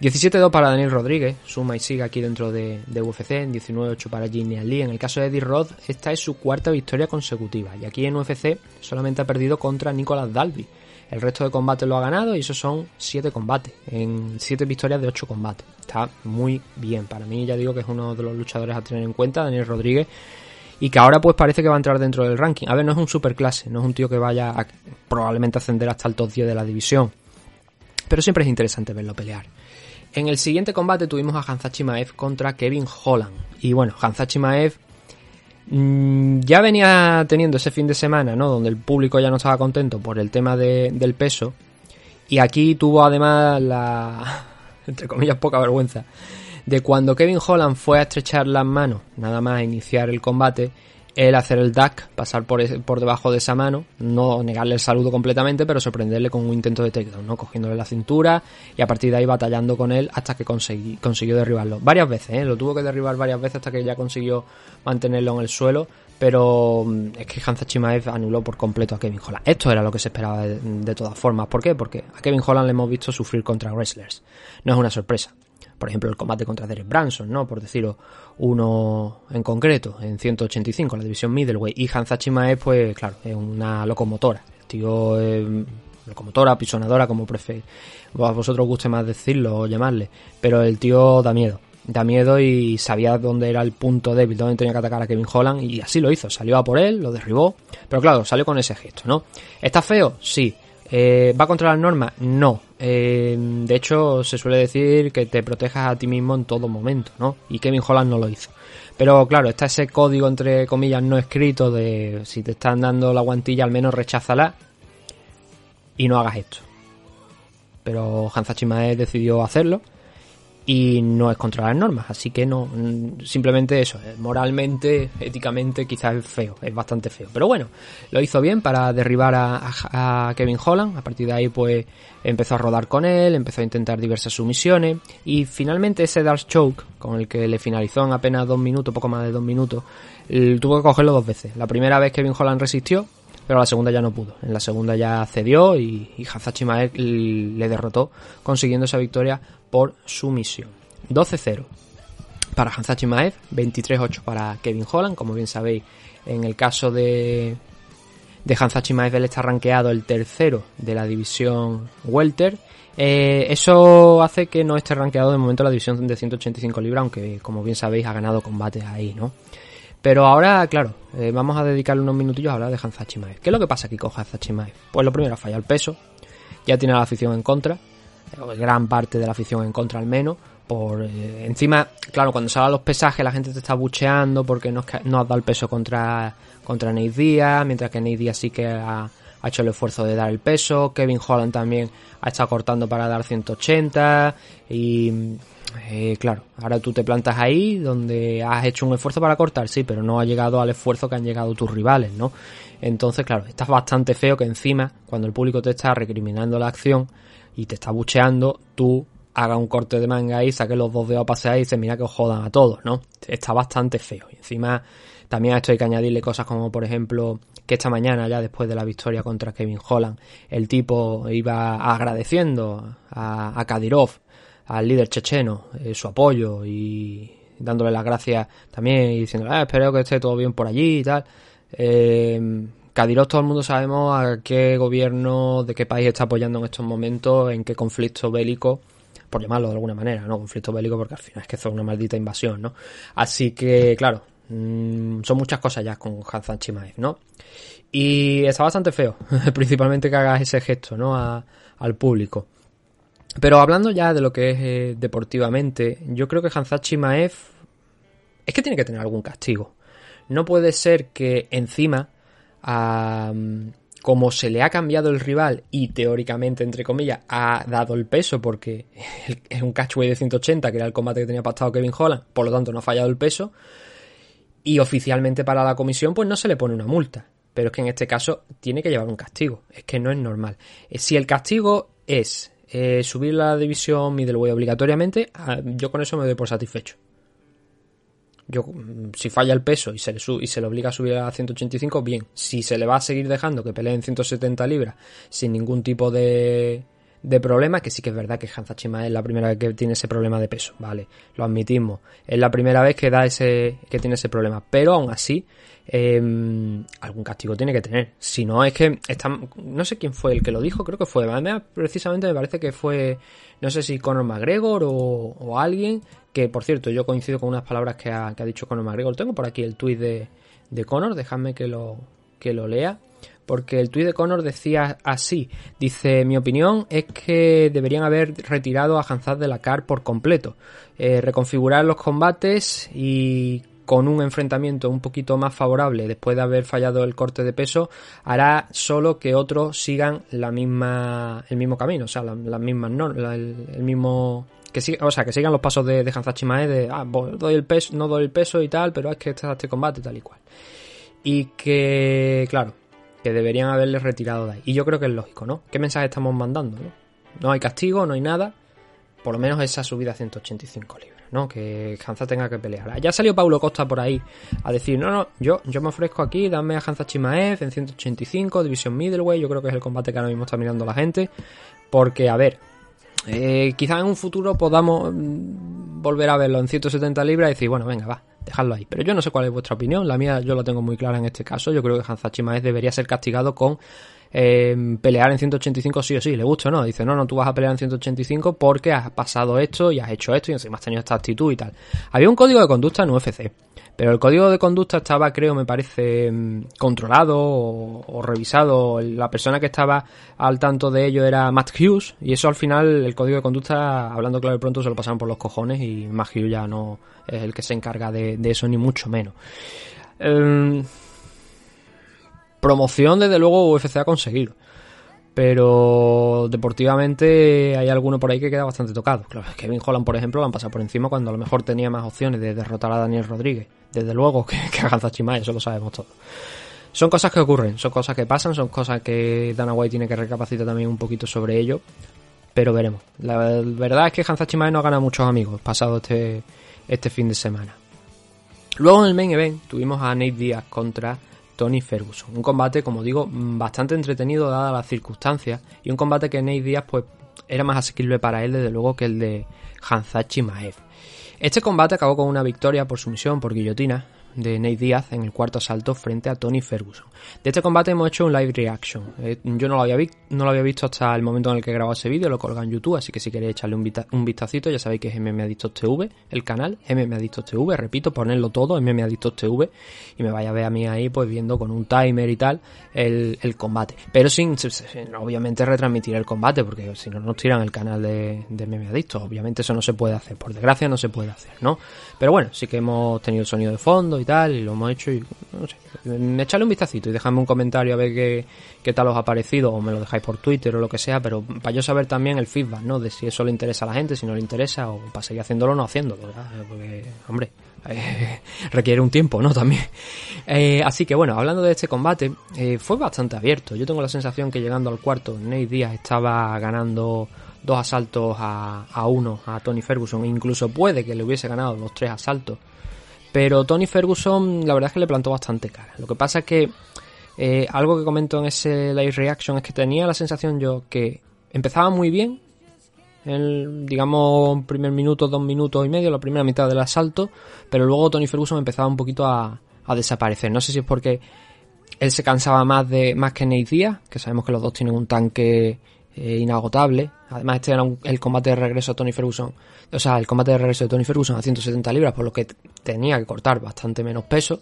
17-2 para Daniel Rodríguez, suma y sigue aquí dentro de, de UFC, 19-8 para Gillian Lee. En el caso de Eddie Roth, esta es su cuarta victoria consecutiva, y aquí en UFC solamente ha perdido contra Nicolas Dalby. El resto de combates lo ha ganado y esos son 7 combates, en 7 victorias de 8 combates. Está muy bien, para mí ya digo que es uno de los luchadores a tener en cuenta, Daniel Rodríguez y que ahora pues parece que va a entrar dentro del ranking. A ver, no es un superclase, no es un tío que vaya a probablemente ascender hasta el top 10 de la división, pero siempre es interesante verlo pelear. En el siguiente combate tuvimos a Hanzachi Maev contra Kevin Holland. Y bueno, Hanzachi Maev mm, ya venía teniendo ese fin de semana, ¿no? Donde el público ya no estaba contento por el tema de- del peso. Y aquí tuvo además la, entre comillas, poca vergüenza de cuando Kevin Holland fue a estrechar las manos, nada más iniciar el combate, él hacer el duck, pasar por, por debajo de esa mano, no negarle el saludo completamente, pero sorprenderle con un intento de takedown, ¿no? Cogiéndole la cintura y a partir de ahí batallando con él hasta que consiguió derribarlo. Varias veces, ¿eh? Lo tuvo que derribar varias veces hasta que ya consiguió mantenerlo en el suelo, pero mm, es que Hansa Chimaev anuló por completo a Kevin Holland. Esto era lo que se esperaba de, de todas formas. ¿Por qué? Porque a Kevin Holland le hemos visto sufrir contra wrestlers. No es una sorpresa por ejemplo, el combate contra Derek Branson, ¿no? Por decirlo uno en concreto, en 185, la división middleweight. Y Hansa Chimaev, pues, claro, es una locomotora. El tío locomotora, pisonadora, como preferís. A vosotros os guste más decirlo o llamarle. Pero el tío da miedo. Da miedo y sabía dónde era el punto débil, dónde tenía que atacar a Kevin Holland. Y así lo hizo. Salió a por él, lo derribó. Pero claro, salió con ese gesto, ¿no? ¿Está feo? Sí. Eh, ¿Va contra las normas? No. De hecho, se suele decir que te protejas a ti mismo en todo momento, ¿no? Y Kevin Holland no lo hizo. Pero claro, está ese código entre comillas no escrito de si te están dando la guantilla, al menos recházala y no hagas esto. Pero Hansa Chimaev decidió hacerlo y no es contra las normas, así que no, simplemente eso, eh, moralmente, éticamente quizás es feo, es bastante feo, pero bueno, lo hizo bien para derribar a, Kevin Holland, a partir de ahí pues empezó a rodar con él, empezó a intentar diversas sumisiones y finalmente ese Dark Choke, con el que le finalizó en apenas dos minutos, poco más de dos minutos, tuvo que cogerlo dos veces, la primera vez Kevin Holland resistió, pero la segunda ya no pudo. En la segunda ya cedió y, y Maek le derrotó, consiguiendo esa victoria por sumisión. 12-0 para Hansachi Maev, 23-8 para Kevin Holland. Como bien sabéis, en el caso de, de Hansachi Maev, él está rankeado el tercero de la división Welter. Eh, eso hace que no esté rankeado de momento la división de 185 libras, aunque como bien sabéis ha ganado combates ahí, ¿no? Pero ahora, claro, eh, vamos a dedicarle unos minutillos a hablar de Hansachi Maev. ¿Qué es lo que pasa aquí con Hansachi Maev? Pues lo primero, falla el peso, ya tiene a la afición en contra, gran parte de la afición en contra al menos, por eh, encima, claro, cuando salen los pesajes la gente te está bucheando porque no, no has dado el peso contra, contra Nate Díaz, mientras que Nate Díaz sí que ha, hecho el esfuerzo de dar el peso, Kevin Holland también ha estado cortando para dar 180 y eh, claro, ahora tú te plantas ahí donde has hecho un esfuerzo para cortar, sí, pero no ha llegado al esfuerzo que han llegado tus rivales, ¿no? Entonces, claro, está bastante feo que encima, cuando el público te está recriminando la acción y te está bucheando, tú haga un corte de manga ahí, saque los dos dedos a pasear y dices, mira que os jodan a todos, ¿no? Está bastante feo. Y encima, también a esto hay que añadirle cosas como, por ejemplo, que esta mañana, ya después de la victoria contra Kevin Holland, el tipo iba agradeciendo a, a al líder checheno, eh, su apoyo y dándole las gracias también y diciendo, ah, espero que esté todo bien por allí y tal. Eh, Kadyrov todo el mundo sabemos a qué gobierno, de qué país está apoyando en estos momentos, en qué conflicto bélico, por llamarlo de alguna manera, ¿no? Conflicto bélico porque al final es que es una maldita invasión, ¿no? Así que, claro, mm, son muchas cosas ya con Hansan Chimaev, ¿no? Y está bastante feo, principalmente que hagas ese gesto, ¿no? A- al público. Pero hablando ya de lo que es eh, deportivamente, yo creo que Hansachi Maev es que tiene que tener algún castigo. No puede ser que encima, am, como se le ha cambiado el rival y teóricamente, entre comillas, ha dado el peso porque es un catchweight de 180, que era el combate que tenía pactado Kevin Holland, por lo tanto no ha fallado el peso, y oficialmente para la comisión pues no se le pone una multa. Pero es que en este caso tiene que llevar un castigo. Es que no es normal. Eh, Si el castigo es eh, subir la división middleweight obligatoriamente, ah, yo con eso me doy por satisfecho. Yo, mm, si falla el peso y se, le y se le obliga a subir a 185, bien. Si se le va a seguir dejando que pelee en 170 libras sin ningún tipo de, de problema, que sí que es verdad que Hansa Chima es la primera vez que tiene ese problema de peso, vale, lo admitimos. Es la primera vez que da ese, que tiene ese problema. Pero aún así, eh, algún castigo tiene que tener. Si no, es que está, no sé quién fue el que lo dijo, creo que fue. Precisamente me parece que fue, no sé si Conor McGregor o, o alguien, que por cierto, yo coincido con unas palabras que ha, que ha dicho Conor McGregor. Tengo por aquí el tuit de, de Conor, dejadme que lo, que lo lea. Porque el tuit de Conor decía así, dice, mi opinión es que deberían haber retirado a Hanzad de la CAR por completo, eh, reconfigurar los combates y con un enfrentamiento un poquito más favorable después de haber fallado el corte de peso, hará solo que otros sigan la misma, el mismo camino, o sea, la- las mismas la- el, mismo que siga- o sea, que sigan los pasos de, de Hanzad de ah, doy el peso, no doy el peso y tal, pero es que está este combate tal y cual. Y que, claro, que deberían haberle retirado de ahí. Y yo creo que es lógico, ¿no? ¿Qué mensaje estamos mandando? No, no hay castigo, no hay nada. Por lo menos esa subida a 185 libras, ¿no? Que Hanza tenga que pelear. Ya salió Paulo Costa por ahí a decir, no, no, yo, yo me ofrezco aquí, dame a Hanza Chimaev en 185, división middleweight, yo creo que es el combate que ahora mismo está mirando la gente. Porque, a ver, eh, quizás en un futuro podamos mm, volver a verlo en 170 libras y decir, bueno, venga, va, dejadlo ahí. Pero yo no sé cuál es vuestra opinión, la mía yo la tengo muy clara en este caso. Yo creo que Hanza Chimaev debería ser castigado con eh, pelear en 185 sí o sí, le gusta o no. Dice, no, no, tú vas a pelear en 185 porque has pasado esto y has hecho esto y encima has tenido esta actitud y tal. Había un código de conducta en UFC, pero el código de conducta estaba, creo, me parece, mm, controlado o, revisado. La persona que estaba al tanto de ello era Matt Hughes y eso al final, el código de conducta, hablando claro y pronto, se lo pasaron por los cojones y Matt Hughes ya no es el que se encarga de, de eso, ni mucho menos. Em, promoción, desde luego, UFC ha conseguido. Pero deportivamente hay alguno por ahí que queda bastante tocado. Claro, Kevin Holland, por ejemplo, lo han pasado por encima cuando a lo mejor tenía más opciones de derrotar a Daniel Rodríguez. Desde luego que, que a Ganza Chimae, eso lo sabemos todos. Son cosas que ocurren, son cosas que pasan, son cosas que Dana White tiene que recapacitar también un poquito sobre ello. Pero veremos. La verdad es que Hanza Chimae no gana muchos amigos pasado este, este fin de semana. Luego en el main event tuvimos a Nate Diaz contra Tony Ferguson. Un combate, como digo, bastante entretenido dadas las circunstancias y un combate que Nate Diaz pues era más asequible para él desde luego que el de Hanza Chimaev. Este combate acabó con una victoria por sumisión por guillotina de Nate Diaz en el cuarto asalto frente a Tony Ferguson. De este combate hemos hecho un live reaction. Eh, yo no lo, había vi- no lo había visto hasta el momento en el que grabado ese vídeo, lo colga en YouTube, así que si queréis echarle un, un vistacito, ya sabéis que es MMA Adictos TV, el canal, MMA Adictos TV, repito, ponerlo todo, MMA Adictos TV, y me vaya a ver a mí ahí pues viendo con un timer y tal el, el combate. Pero sin, obviamente retransmitir el combate, porque si no nos tiran el canal de, de MMA Adictos, obviamente eso no se puede hacer, por desgracia no se puede hacer, ¿no? Pero bueno, sí que hemos tenido el sonido de fondo y tal, y lo hemos hecho y no sé, echarle un vistacito y dejadme un comentario a ver qué, qué tal os ha parecido, o me lo dejáis por Twitter o lo que sea, pero para yo saber también el feedback, ¿no? De si eso le interesa a la gente, si no le interesa, o para seguir haciéndolo o no haciéndolo, ¿verdad? Porque, hombre, eh, requiere un tiempo, ¿no? También. Eh, así que bueno, hablando de este combate, eh, fue bastante abierto. Yo tengo la sensación que llegando al cuarto, Nate Díaz estaba ganando dos asaltos a, a uno a Tony Ferguson, incluso puede que le hubiese ganado los tres asaltos. Pero Tony Ferguson, la verdad es que le plantó bastante cara. Lo que pasa es que eh, algo que comento en ese live reaction es que tenía la sensación yo que empezaba muy bien, el, digamos, primer minuto, dos minutos y medio, la primera mitad del asalto, pero luego Tony Ferguson empezaba un poquito a, a desaparecer. No sé si es porque él se cansaba más de más que Nate Diaz, que sabemos que los dos tienen un tanque eh, inagotable. Además, este era un- el combate de regreso a Tony Ferguson, o sea, el combate de regreso de Tony Ferguson a 170 libras, por lo que tenía que cortar bastante menos peso.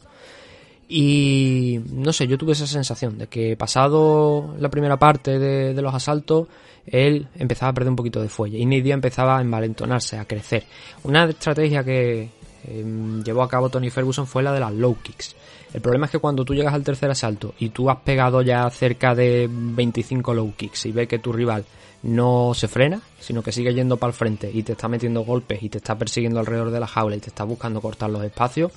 Y no sé, yo tuve esa sensación de que pasado la primera parte de, los asaltos, él empezaba a perder un poquito de fuelle y Nidia empezaba a envalentonarse, a crecer. Una estrategia que eh, llevó a cabo Tony Ferguson fue la de las low kicks, El problema es que cuando tú llegas al tercer asalto y tú has pegado ya cerca de 25 low kicks y ves que tu rival no se frena, sino que sigue yendo para el frente y te está metiendo golpes y te está persiguiendo alrededor de la jaula y te está buscando cortar los espacios,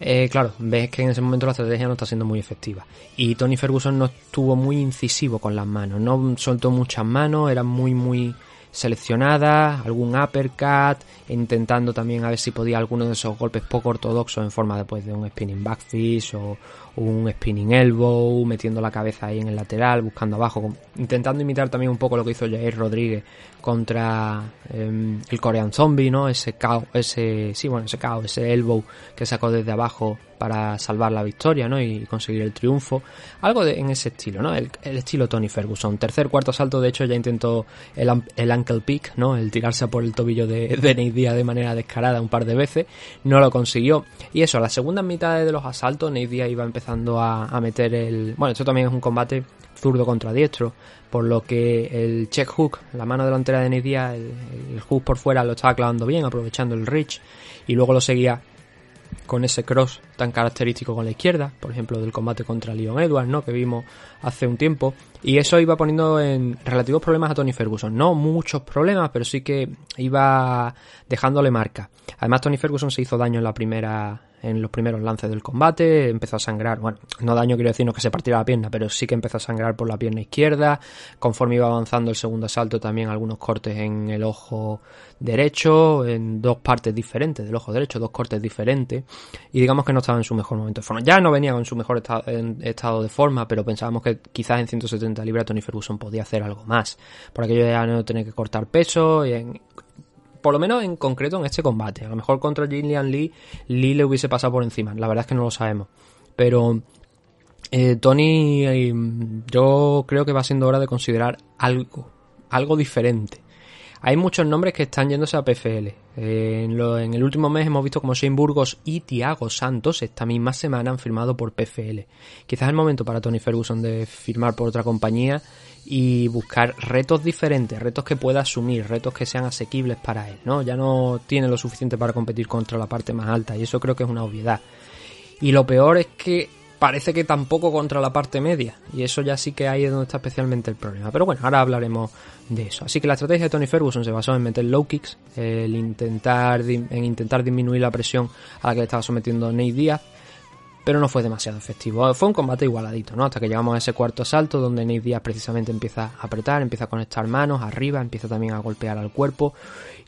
eh, claro, ves que en ese momento la estrategia no está siendo muy efectiva. Y Tony Ferguson no estuvo muy incisivo con las manos, no soltó muchas manos, era muy, muy seleccionada, algún uppercut, intentando también a ver si podía alguno de esos golpes poco ortodoxos en forma después de un spinning backfish o un spinning elbow, metiendo la cabeza ahí en el lateral, buscando abajo, intentando imitar también un poco lo que hizo Jair Rodríguez contra em, el Korean Zombie, ¿no? Ese KO, ese, sí, bueno, ese KO, ese elbow que sacó desde abajo para salvar la victoria, ¿no? Y conseguir el triunfo. Algo en ese estilo, ¿no? El, estilo Tony Ferguson. Tercer, cuarto salto, de hecho, ya intentó el, el ankle pick, ¿no? El tirarse a por el tobillo de, de Nate Diaz de manera descarada un par de veces. No lo consiguió. Y eso, a las segundas mitades de los asaltos, Nate Diaz iba empezando a, meter el... Bueno, esto también es un combate zurdo contra diestro, por lo que el check hook, la mano delantera de Nate Diaz, el, el hook por fuera lo estaba clavando bien, aprovechando el reach, y luego lo seguía con ese cross tan característico con la izquierda, por ejemplo del combate contra Leon Edwards, ¿no? que vimos hace un tiempo, y eso iba poniendo en relativos problemas a Tony Ferguson, no muchos problemas, pero sí que iba dejándole marca. Además Tony Ferguson se hizo daño en la primera en los primeros lances del combate, empezó a sangrar, bueno, no daño quiero decir no que se partiera la pierna, pero sí que empezó a sangrar por la pierna izquierda, conforme iba avanzando el segundo asalto también algunos cortes en el ojo derecho, en dos partes diferentes del ojo derecho, dos cortes diferentes, y digamos que no estaba en su mejor momento de forma. Ya no venía con su mejor estado, en- de forma, pero pensábamos que quizás en 170 libras Tony Ferguson podía hacer algo más, por aquello de ya no tener que cortar peso, y en, por lo menos en concreto en este combate. A lo mejor contra Gillian Lee, Lee le hubiese pasado por encima. La verdad es que no lo sabemos. Pero eh, Tony, eh, yo creo que va siendo hora de considerar algo, algo diferente. Hay muchos nombres que están yéndose a PFL. Eh, en, en el último mes hemos visto como Shane Burgos y Thiago Santos esta misma semana han firmado por PFL. Quizás es el momento para Tony Ferguson de firmar por otra compañía y buscar retos diferentes, retos que pueda asumir, retos que sean asequibles para él, ¿no? Ya no tiene lo suficiente para competir contra la parte más alta y eso creo que es una obviedad. Y lo peor es que parece que tampoco contra la parte media. Y eso ya sí que ahí es donde está especialmente el problema. Pero bueno, ahora hablaremos de eso. Así que la estrategia de Tony Ferguson se basó en meter low kicks, el intentar, en intentar disminuir la presión a la que le estaba sometiendo Nate Diaz. Pero no fue demasiado efectivo. Fue un combate igualadito, ¿no? Hasta que llegamos a ese cuarto asalto donde Nate Diaz precisamente empieza a apretar, empieza a conectar manos arriba, empieza también a golpear al cuerpo.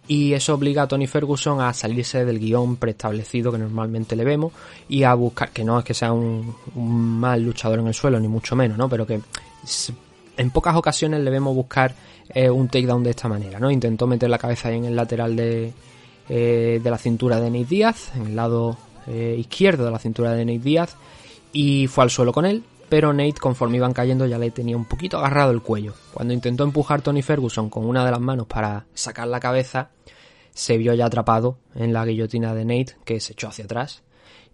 Y eso obliga a Tony Ferguson a salirse del guion preestablecido que normalmente le vemos y a buscar, que no es que sea un, mal luchador en el suelo, ni mucho menos, ¿no? Pero que en pocas ocasiones le vemos buscar eh, un takedown de esta manera, ¿no? Intentó meter la cabeza ahí en el lateral de, eh, de la cintura de Nate Díaz, en el lado eh, izquierdo de la cintura de Nate Díaz, y fue al suelo con él, pero Nate, conforme iban cayendo, ya le tenía un poquito agarrado el cuello. Cuando intentó empujar Tony Ferguson con una de las manos para sacar la cabeza, se vio ya atrapado en la guillotina de Nate, que se echó hacia atrás,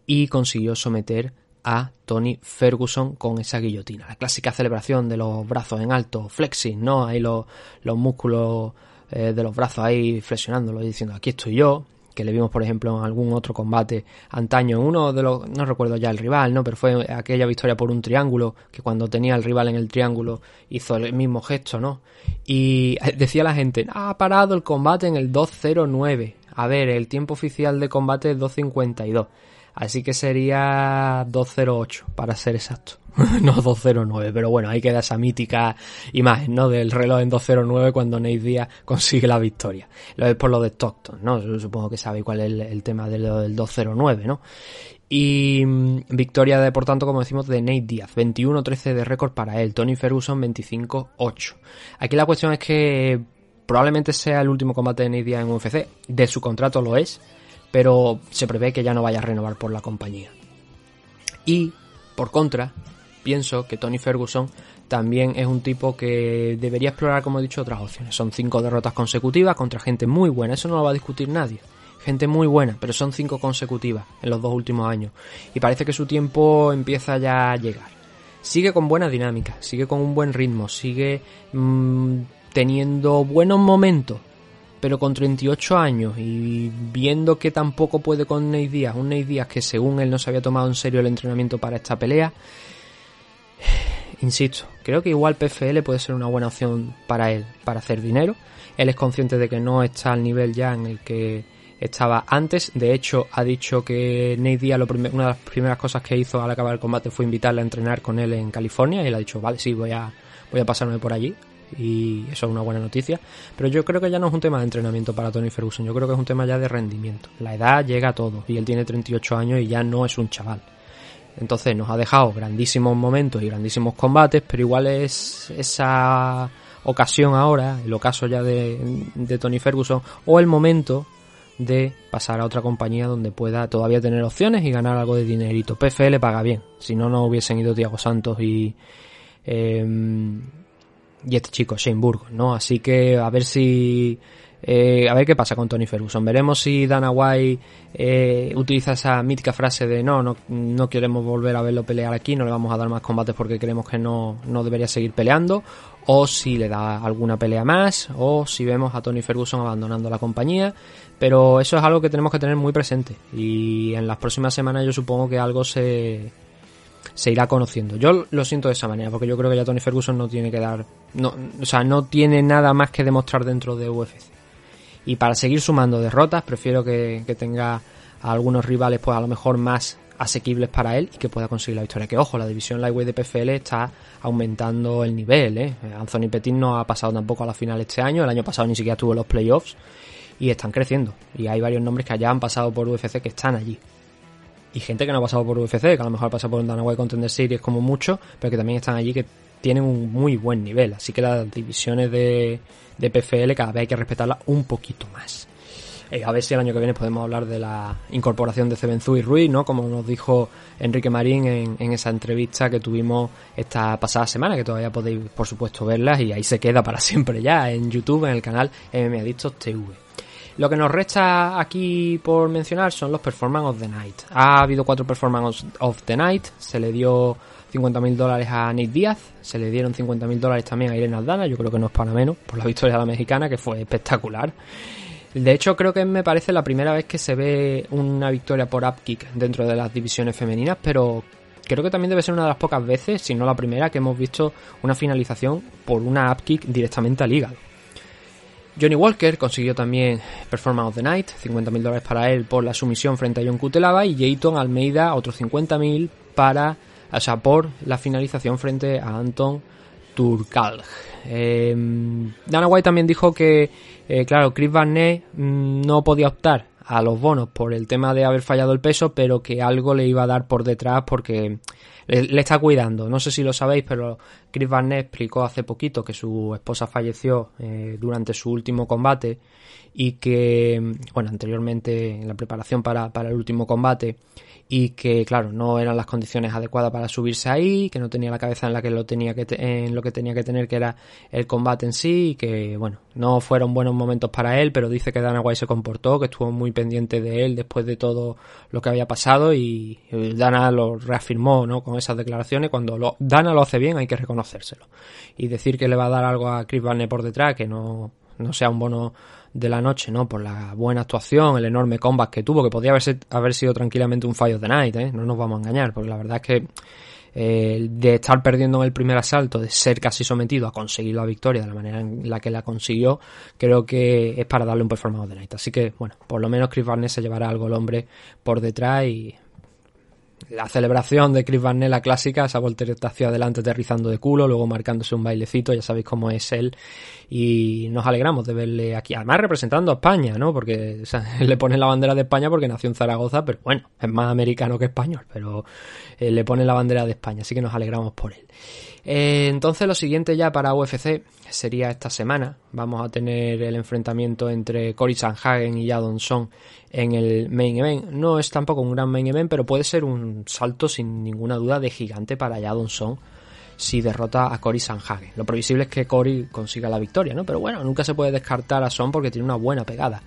y consiguió someter a Tony Ferguson con esa guillotina. La clásica celebración de los brazos en alto, flexing, ¿no? Ahí los, los músculos eh, de los brazos ahí flexionándolo y diciendo aquí estoy yo, que le vimos por ejemplo en algún otro combate antaño, uno de los, no recuerdo ya el rival, ¿no? Pero fue aquella victoria por un triángulo, que cuando tenía el rival en el triángulo hizo el mismo gesto, ¿no? Y decía la gente, "Ah, ha parado el combate en el 209. A ver, el tiempo oficial de combate es 252. Así que sería 208, para ser exacto. no 209, pero bueno, ahí queda esa mítica imagen, ¿no? Del reloj en 209 cuando Nate Diaz consigue la victoria. Lo es por lo de Stockton, ¿no? Supongo que sabéis cuál es el, tema de lo del 209, ¿no? Y mm, victoria de, por tanto, como decimos, de Nate Diaz. 21-13 de récord para él. Tony Ferguson 25-8. Aquí la cuestión es que probablemente sea el último combate de Nate Diaz en UFC. De su contrato lo es, pero se prevé que ya no vaya a renovar por la compañía. Y, por contra, pienso que Tony Ferguson también es un tipo que debería explorar, como he dicho, otras opciones. Son cinco derrotas consecutivas contra gente muy buena, eso no lo va a discutir nadie. Gente muy buena, pero son cinco consecutivas en los dos últimos años. Y parece que su tiempo empieza ya a llegar. Sigue con buena dinámica, sigue con un buen ritmo, sigue mm, teniendo buenos momentos, pero con 38 años y viendo que tampoco puede con Nate Díaz, un Nate Díaz que según él no se había tomado en serio el entrenamiento para esta pelea, insisto, creo que igual PFL puede ser una buena opción para él, para hacer dinero. Él es consciente de que no está al nivel ya en el que estaba antes. De hecho, ha dicho que lo prim- una de las primeras cosas que hizo al acabar el combate fue invitarle a entrenar con él en California. Y él ha dicho, vale, sí, voy a, voy a pasarme por allí. Y eso es una buena noticia. Pero yo creo que ya no es un tema de entrenamiento para Tony Ferguson. Yo creo que es un tema ya de rendimiento. La edad llega a todo. Y él tiene 38 años y ya no es un chaval. Entonces nos ha dejado grandísimos momentos y grandísimos combates, pero igual es esa ocasión ahora, el ocaso ya de, de Tony Ferguson, o el momento de pasar a otra compañía donde pueda todavía tener opciones y ganar algo de dinerito. PFL paga bien, si no, no hubiesen ido Tiago Santos y, em, y este chico, Shane Burgos, ¿no? Así que a ver si... eh, a ver qué pasa con Tony Ferguson. Veremos si Dana White eh, utiliza esa mítica frase de no, no, no queremos volver a verlo pelear aquí, no le vamos a dar más combates porque creemos que no, no debería seguir peleando, o si le da alguna pelea más, o si vemos a Tony Ferguson abandonando la compañía, pero eso es algo que tenemos que tener muy presente y en las próximas semanas yo supongo que algo se, se irá conociendo. Yo lo siento de esa manera, porque yo creo que ya Tony Ferguson no tiene que dar, no, o sea, no tiene nada más que demostrar dentro de UFC. Y para seguir sumando derrotas, prefiero que, tenga a algunos rivales, pues a lo mejor más asequibles para él y que pueda conseguir la victoria. Que ojo, la división Lightweight de PFL está aumentando el nivel, ¿eh? Anthony Petit no ha pasado tampoco a la final este año, el año pasado ni siquiera tuvo los playoffs y están creciendo. Y hay varios nombres que allá han pasado por UFC que están allí. Y gente que no ha pasado por UFC, que a lo mejor ha pasado por Dana White Contender Series como mucho, pero que también están allí que tienen un muy buen nivel. Así que las divisiones de, de PFL cada vez hay que respetarlas un poquito más. Eh, a ver si el año que viene podemos hablar de la incorporación de Cebenzú y Ruiz, ¿no? Como nos dijo Enrique Marín en, en esa entrevista que tuvimos esta pasada semana, que todavía podéis, por supuesto, verlas y ahí se queda para siempre ya en YouTube, en el canal MMA TV. Lo que nos resta aquí por mencionar son los Performance of the Night. Ha habido cuatro Performance of the Night. Se le dio 50.000 dólares a Nate Díaz. Se le dieron 50.000 dólares también a Irene Aldana. Yo creo que no es para menos por la victoria de la mexicana, que fue espectacular. De hecho, creo que me parece la primera vez que se ve una victoria por upkick dentro de las divisiones femeninas, pero creo que también debe ser una de las pocas veces, si no la primera, que hemos visto una finalización por una upkick directamente al hígado. Johnny Walker consiguió también Performance of the Night, 50.000 dólares para él por la sumisión frente a John Cutelaba y Jayton Almeida otros 50.000 para, o sea, por la finalización frente a Anton Turkalj. Eh, Dana White también dijo que, eh, claro, Chris Barnett mm, no podía optar a los bonos por el tema de haber fallado el peso, pero que algo le iba a dar por detrás porque le, está cuidando. No sé si lo sabéis, pero Chris Barnett explicó hace poquito que su esposa falleció eh, durante su último combate y que, bueno, anteriormente en la preparación para, para el último combate y que claro no eran las condiciones adecuadas para subirse ahí que no tenía la cabeza en la que lo tenía que te- en lo que tenía que tener que era el combate en sí y que bueno no fueron buenos momentos para él pero dice que Dana White se comportó que estuvo muy pendiente de él después de todo lo que había pasado y Dana lo reafirmó no con esas declaraciones cuando lo, Dana lo hace bien hay que reconocérselo y decir que le va a dar algo a Chris Barnett por detrás que no no sea un bono de la noche, ¿no? Por la buena actuación, el enorme combat que tuvo, que podría haber, haber sido tranquilamente un of the Night, ¿eh? No nos vamos a engañar, porque la verdad es que eh, de estar perdiendo en el primer asalto, de ser casi sometido a conseguir la victoria de la manera en la que la consiguió, creo que es para darle un performance the night. Así que, bueno, por lo menos Chris Barnett se llevará algo el hombre por detrás y la celebración de Chris Barnett, la clásica, esa voltereta hacia adelante aterrizando de culo, luego marcándose un bailecito, ya sabéis cómo es él, y nos alegramos de verle aquí, además representando a España, ¿no? Porque le ponen la bandera de España porque nació en Zaragoza, pero bueno, es más americano que español, pero eh, le ponen la bandera de España, así que nos alegramos por él. Eh, entonces lo siguiente ya para UFC sería esta semana. Vamos a tener el enfrentamiento entre Cory Sanhagen y Jadon Song en el main event. No es tampoco un gran main event, pero puede ser un salto sin ninguna duda de gigante para Jadon Song si derrota a Cory Sanhagen. Lo previsible es que Cory consiga la victoria, ¿no? Pero bueno, nunca se puede descartar a Son porque tiene una buena pegada.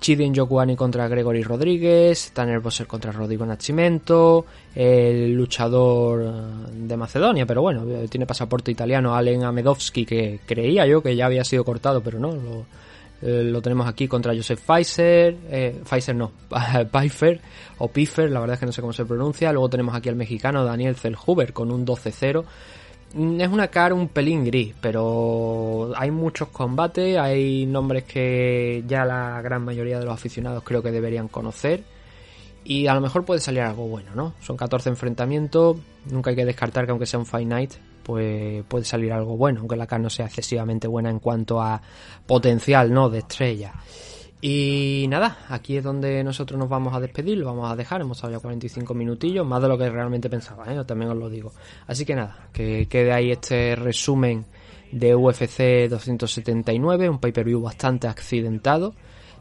Chidin Yokuani contra Gregory Rodríguez, Tanner Bosser contra Rodrigo Nascimento, el luchador eh, de Macedonia, pero bueno, eh, tiene pasaporte italiano, Alen Amedovski, que creía yo que ya había sido cortado, pero no, lo, Eh, tenemos aquí contra Joseph Pfizer, eh, Pfizer no, Pfeiffer o Piffer, la verdad es que no sé cómo se pronuncia. Luego tenemos aquí al mexicano Daniel Zellhuber con un 12-0. Mm, Es una cara un pelín gris, pero hay muchos combates, hay nombres que ya la gran mayoría de los aficionados creo que deberían conocer. Y a lo mejor puede salir algo bueno, ¿no? Son 14 enfrentamientos, nunca hay que descartar que aunque sea un Fight Night, pues puede salir algo bueno, aunque la cara no sea excesivamente buena en cuanto a potencial, ¿no? De estrella. Y nada, aquí es donde nosotros nos vamos a despedir, lo vamos a dejar, hemos estado ya 45 minutillos, más de lo que realmente pensaba, ¿eh? también os lo digo. Así que nada, que quede ahí este resumen de UFC 279, un pay-per-view bastante accidentado.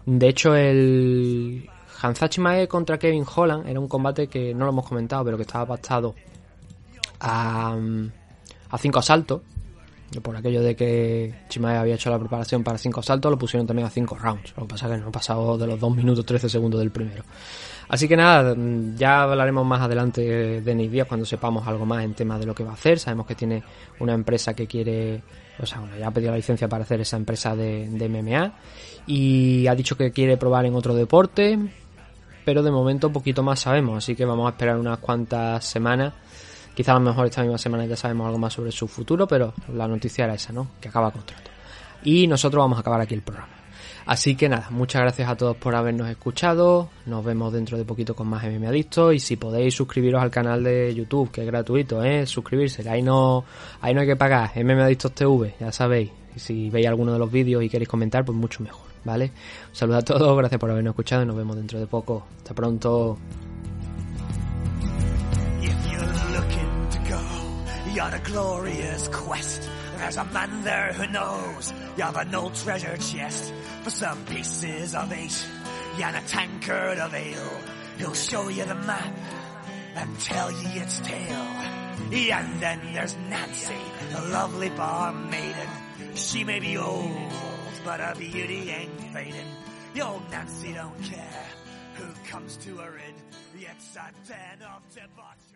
De hecho, el Hansachi Mae contra Kevin Holland era un combate que no lo hemos comentado, pero que estaba pactado a, a cinco asaltos. Por aquello de que Chimae había hecho la preparación para cinco asaltos, lo pusieron también a cinco rounds. Lo que pasa es que no ha pasado de los 2 minutos 13 segundos del primero. Así que nada, ya hablaremos más adelante de Nick cuando sepamos algo más en tema de lo que va a hacer. Sabemos que tiene una empresa que quiere, o sea, bueno, ya ha pedido la licencia para hacer esa empresa de, de MMA y ha dicho que quiere probar en otro deporte, pero de momento poquito más sabemos, así que vamos a esperar unas cuantas semanas. Quizá a lo mejor esta misma semana ya sabemos algo más sobre su futuro, pero la noticia era esa, ¿no? Que acaba contrato. Y nosotros vamos a acabar aquí el programa. Así que nada, muchas gracias a todos por habernos escuchado. Nos vemos dentro de poquito con más MM Adictos. Y si podéis suscribiros al canal de YouTube, que es gratuito, ¿eh? Suscribirse. Ahí no, ahí no hay que pagar. MM Adictos TV, ya sabéis. Y si veis alguno de los vídeos y queréis comentar, pues mucho mejor, ¿vale? Un saludo a todos, gracias por habernos escuchado y nos vemos dentro de poco. Hasta pronto. Go on a glorious quest, there's a man there who knows you have an old treasure chest for some pieces of eight and a tankard of ale. He'll show you the map and tell you its tale. And then there's Nancy, the lovely bar maiden. She may be old, but her beauty ain't fading. Old Nancy don't care who comes to her in. It's a den of debauch.